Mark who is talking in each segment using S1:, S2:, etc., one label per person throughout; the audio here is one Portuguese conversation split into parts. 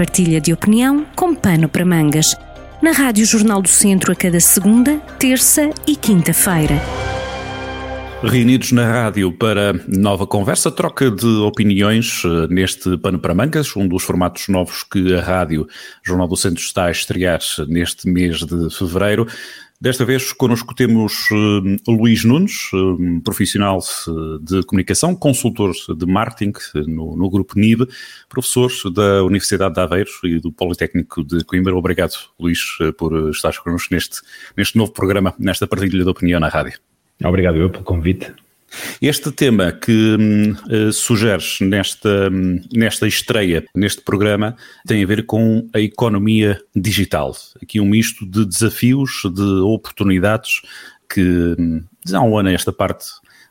S1: partilha de opinião com pano para mangas. Na Rádio Jornal do Centro a cada segunda, terça e quinta-feira.
S2: Reunidos na rádio para nova conversa, troca de opiniões eh, neste Pano para Mangas, um dos formatos novos que a Rádio Jornal do Centro está a estrear neste mês de fevereiro. Desta vez connosco temos uh, Luís Nunes, uh, profissional de comunicação, consultor de marketing no, no, grupo NIB, professor da Universidade de Aveiro e do Politécnico de Coimbra. Obrigado, Luís, por estar connosco neste, neste novo programa, nesta partilha de opinião na rádio.
S3: Obrigado eu pelo convite.
S2: Este tema que uh, sugeres nesta, nesta estreia, neste programa, tem a ver com a economia digital. Aqui um misto de desafios, de oportunidades que há um ano esta parte,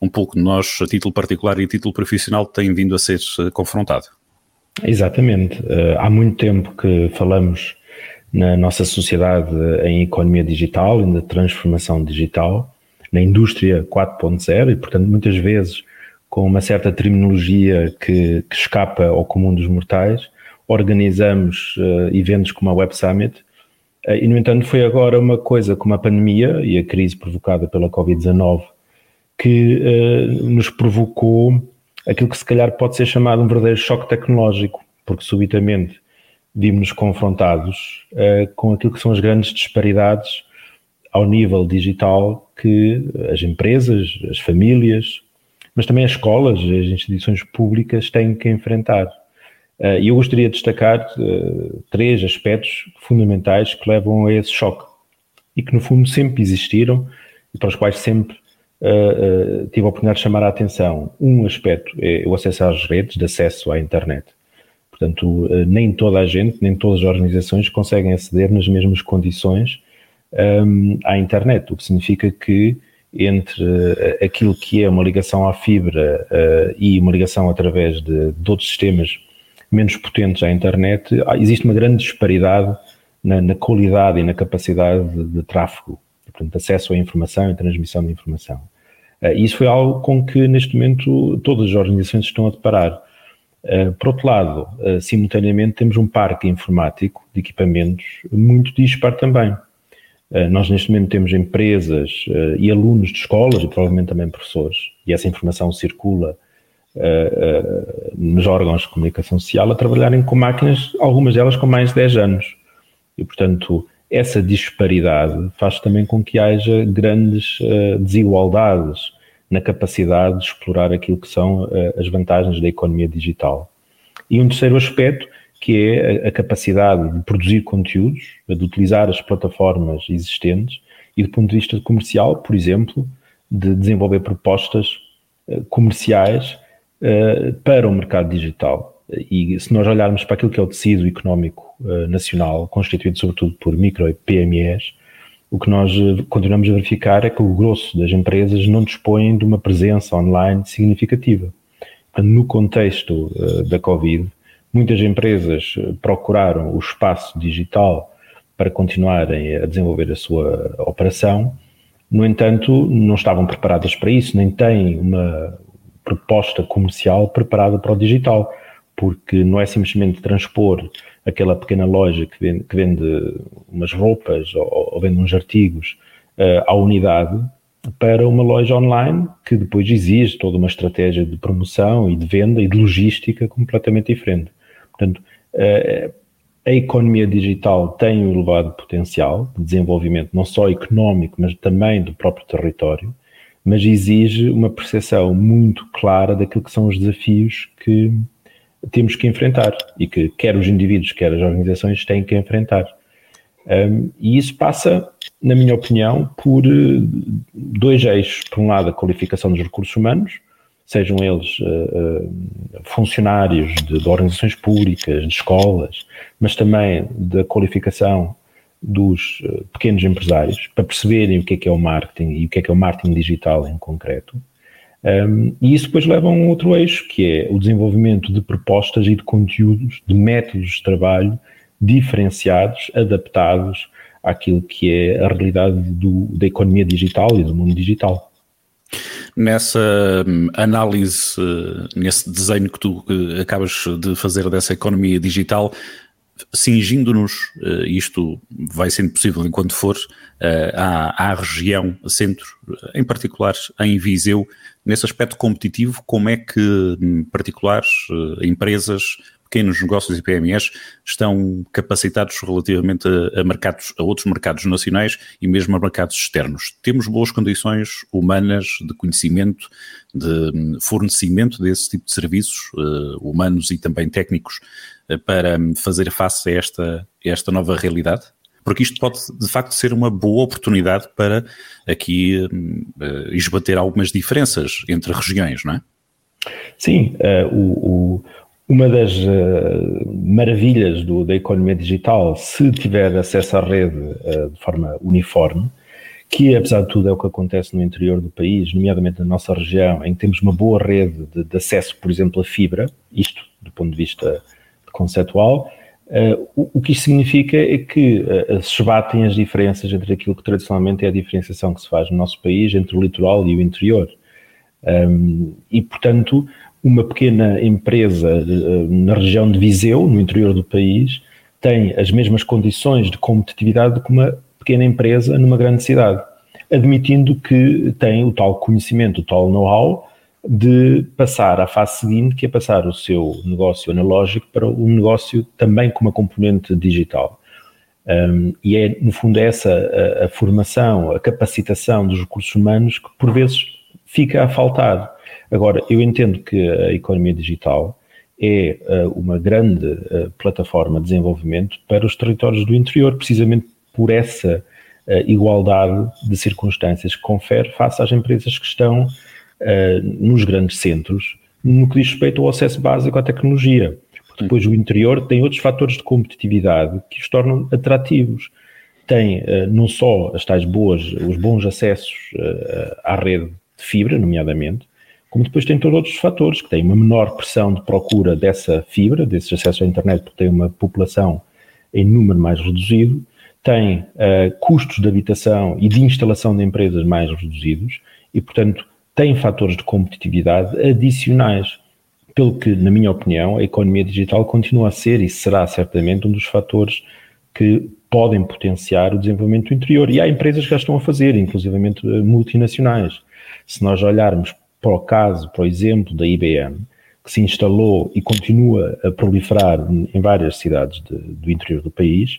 S2: um pouco de nós, a título particular e a título profissional, tem vindo a ser uh, confrontado.
S3: Exatamente. Uh, há muito tempo que falamos na nossa sociedade em economia digital, e na transformação digital na indústria 4.0 e, portanto, muitas vezes com uma certa terminologia que, que escapa ao comum dos mortais, organizamos uh, eventos como a Web Summit uh, e, no entanto, foi agora uma coisa como a pandemia e a crise provocada pela Covid-19 que uh, nos provocou aquilo que se calhar pode ser chamado um verdadeiro choque tecnológico, porque subitamente vimos-nos confrontados com aquilo que são as grandes disparidades ao nível digital que as empresas, as famílias, mas também as escolas, as instituições públicas têm que enfrentar. Eh, e eu gostaria de destacar eh, três aspectos fundamentais que levam a esse choque e que, no fundo, sempre existiram e para os quais sempre uh, tive a oportunidade de chamar a atenção. Um aspecto é o acesso às redes, de acesso à internet. Portanto, nem toda a gente, nem todas as organizações conseguem aceder nas mesmas condições um, à internet, o que significa que entre uh, aquilo que é uma ligação à fibra uh, e uma ligação através de, de, outros sistemas menos potentes à internet, existe uma grande disparidade na, na qualidade e na capacidade de, de tráfego, portanto, acesso à informação e transmissão de informação. Uh, isso foi algo com que, neste momento, todas as organizações estão a deparar. Uh, por outro lado, simultaneamente, temos um parque informático de equipamentos muito dispar também. Eh, nós, neste momento, temos empresas uh, e alunos de escolas, e provavelmente também professores, e essa informação circula uh, nos órgãos de comunicação social, a trabalharem com máquinas, algumas delas com mais de 10 anos. E, portanto, essa disparidade faz também com que haja grandes desigualdades na capacidade de explorar aquilo que são as vantagens da economia digital. E um terceiro aspecto que é a capacidade de produzir conteúdos, de utilizar as plataformas existentes e do ponto de vista comercial, por exemplo, de desenvolver propostas eh, comerciais eh, para o mercado digital. E se nós olharmos para aquilo que é o tecido económico eh, nacional, constituído sobretudo por micro e PMEs, o que nós continuamos a verificar é que o grosso das empresas não dispõem de uma presença online significativa. No contexto da Covid, Muitas empresas eh, procuraram o espaço digital para continuarem a desenvolver a sua operação, no entanto, não estavam preparadas para isso, nem têm uma proposta comercial preparada para o digital, porque não é simplesmente transpor aquela pequena loja que vende, que vende umas roupas ou, ou, vende uns artigos uh, à unidade para uma loja online que depois exige toda uma estratégia de promoção e de venda e de logística completamente diferente. Portanto, eh, a economia digital tem um elevado potencial de desenvolvimento, não só económico, mas também do próprio território, mas exige uma percepção muito clara daquilo que são os desafios que temos que enfrentar e que quer os indivíduos, quer as organizações têm que enfrentar. Um, e isso passa, na minha opinião, por eh, dois eixos. Por um lado, a qualificação dos recursos humanos, sejam eles uh, funcionários de, de, organizações públicas, de escolas, mas também da qualificação dos uh, pequenos empresários, para perceberem o que é que é o marketing e o que é que é o marketing digital em concreto. Um, e isso depois leva a um outro eixo, que é o desenvolvimento de propostas e de conteúdos, de métodos de trabalho diferenciados, adaptados àquilo que é a realidade do, da economia digital e do mundo digital
S2: nessa hum, análise, nesse desenho que tu acabas de fazer dessa economia digital, cingindo-nos, uh, isto vai sendo possível enquanto for, uh, à, à, região centro, em particular em Viseu, nesse aspecto competitivo, como é que hum, particulares, uh, empresas, pequenos negócios e PMEs estão capacitados relativamente a, a, mercados, a outros mercados nacionais e mesmo a mercados externos. Temos boas condições humanas de conhecimento, de hum, fornecimento desse tipo de serviços, uh, humanos e também técnicos, uh, para hum, fazer face a esta, a esta nova realidade? Porque isto pode, de facto, ser uma boa oportunidade para aqui uh, esbater algumas diferenças entre regiões, não é?
S3: Sim, o, o uma das uh, maravilhas do, da economia digital, se tiver acesso à rede uh, de forma uniforme, que apesar de tudo é o que acontece no interior do país, nomeadamente na nossa região, em que temos uma boa rede de, de acesso, por exemplo, à fibra, isto do ponto de vista conceptual, uh, o, o, que isto significa é que se esbatem as diferenças entre aquilo que tradicionalmente é a diferenciação que se faz no nosso país entre o litoral e o interior. Um, e, portanto, uma pequena empresa eh, na região de Viseu, no interior do país, tem as mesmas condições de competitividade que uma pequena empresa numa grande cidade, admitindo que tem o tal conhecimento, o tal know-how de passar à fase seguinte, que é passar o seu negócio analógico para um negócio também com uma componente digital. Um, e é, no fundo, essa a, a formação, a capacitação dos recursos humanos que, por vezes, fica a faltar Agora, eu entendo que a economia digital é uh, uma grande uh, plataforma de desenvolvimento para os territórios do interior, precisamente por essa uh, igualdade de circunstâncias que confere face às empresas que estão nos grandes centros, no que diz respeito ao acesso básico à tecnologia. Porque depois o interior tem outros fatores de competitividade que os tornam atrativos. Tem não só as tais boas, os bons acessos à rede de fibra, nomeadamente, como depois tem todos outros fatores, que têm uma menor pressão de procura dessa fibra, desse acesso à internet, porque tem uma população em número mais reduzido, tem uh, custos de habitação e de instalação de empresas mais reduzidos e, portanto, tem fatores de competitividade adicionais, pelo que, na minha opinião, a economia digital continua a ser e será certamente um dos fatores que podem potenciar o desenvolvimento do interior. E há empresas que já estão a fazer, inclusivamente eh, multinacionais. Se nós olharmos para o caso, por exemplo, da IBM, que se instalou e continua a proliferar em várias cidades de, do interior do país,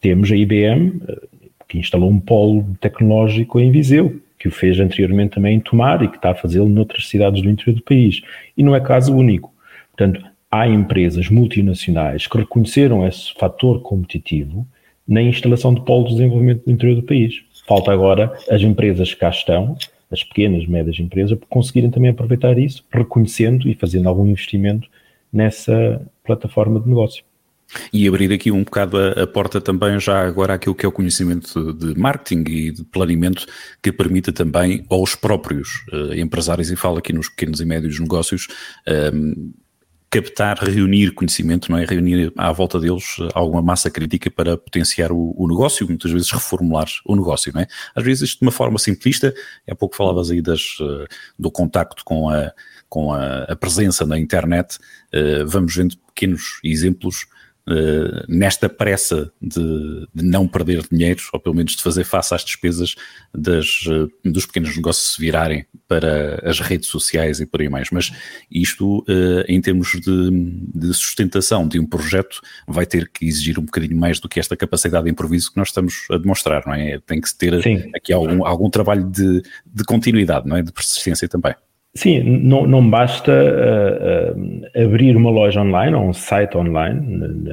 S3: temos a IBM, eh, que instalou um polo tecnológico em Viseu, que o fez anteriormente também em Tomar e que está a fazê-lo noutras cidades do interior do país. E não é caso único. Portanto, há empresas multinacionais que reconheceram esse fator competitivo na instalação de polos de desenvolvimento do interior do país. Falta agora as empresas que cá estão as pequenas, médias empresas, conseguirem também aproveitar isso, reconhecendo e fazendo algum investimento nessa plataforma de negócio.
S2: E abrir aqui um bocado a, a, porta também já agora àquilo que é o conhecimento de marketing e de planeamento que permita também aos próprios uh, empresários, e falo aqui nos pequenos e médios negócios, uh, captar, reunir conhecimento, não é? Reunir à volta deles eh, alguma massa crítica para potenciar o, o, negócio, muitas vezes reformular o negócio, não é? Às vezes de uma forma simplista, há pouco falavas aí das, eh, do contacto com a, com a, a presença na internet, uh, vamos vendo pequenos exemplos Uh, nesta pressa de, de, não perder dinheiro, ou pelo menos de fazer face às despesas das, uh, dos pequenos negócios se virarem para as redes sociais e por aí mais. Mas isto, uh, em termos de, de, sustentação de um projeto, vai ter que exigir um bocadinho mais do que esta capacidade de improviso que nós estamos a demonstrar, não é? Tem que ter Sim. aqui algum, algum trabalho de, de continuidade, não é? De persistência também.
S3: Sim, não, não basta uh, uh, abrir uma loja online ou um site online,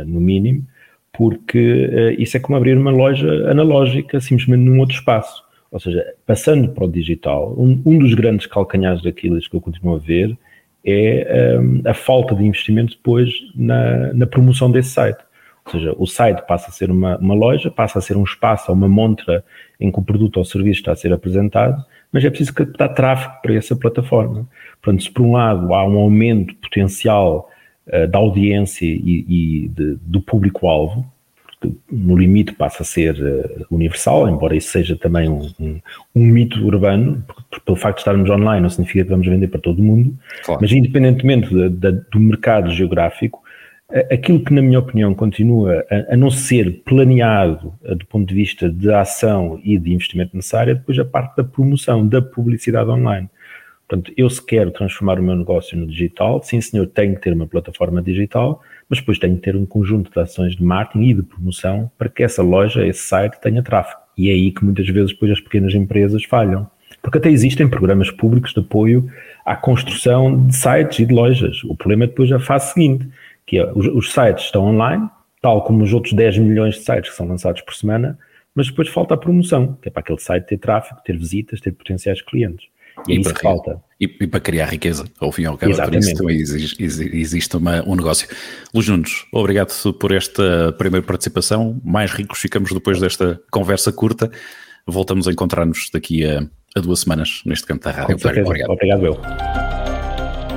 S3: no mínimo, porque uh, isso é como abrir uma loja analógica, simplesmente num outro espaço. Ou seja, passando para o digital, um, um dos grandes calcanhares daqueles que eu continuo a ver é um, a falta de investimento depois na, na promoção desse site. Ou seja, o site passa a ser uma, uma loja, passa a ser um espaço, uma montra em que o produto ou serviço está a ser apresentado, mas é preciso captar tráfego para essa plataforma. Portanto, se por um lado há um aumento potencial uh, da audiência e, e de, do público-alvo, no limite passa a ser uh, universal, embora isso seja também um, um, um mito urbano, porque, pelo facto de estarmos online não significa que vamos vender para todo mundo, claro. mas independentemente de, de, do mercado geográfico, Aquilo que, na minha opinião, continua a, a não ser planeado do ponto de vista de ação e de investimento necessário é depois a parte da promoção, da publicidade online. Portanto, eu se quero transformar o meu negócio no digital, sim senhor, tenho que ter uma plataforma digital, mas depois tenho que ter um conjunto de ações de marketing e de promoção para que essa loja, esse site tenha tráfego. E é aí que muitas vezes depois as pequenas empresas falham. Porque até existem programas públicos de apoio à construção de sites e de lojas. O problema é depois a fase seguinte, que é os, os sites estão online, tal como os outros 10 milhões de sites que são lançados por semana, mas depois falta a promoção, que é para aquele site ter tráfego, ter visitas, ter potenciais clientes.
S2: E, é isso que falta. E, e, para criar riqueza, ao fim e ao cabo, Exatamente. por isso existe, existe uma, um negócio. Luís Nunes, obrigado por esta primeira participação. Mais ricos ficamos depois desta conversa curta. Voltamos a encontrar-nos daqui a, a, duas semanas neste canto da rádio.
S3: Obrigado. Obrigado, eu.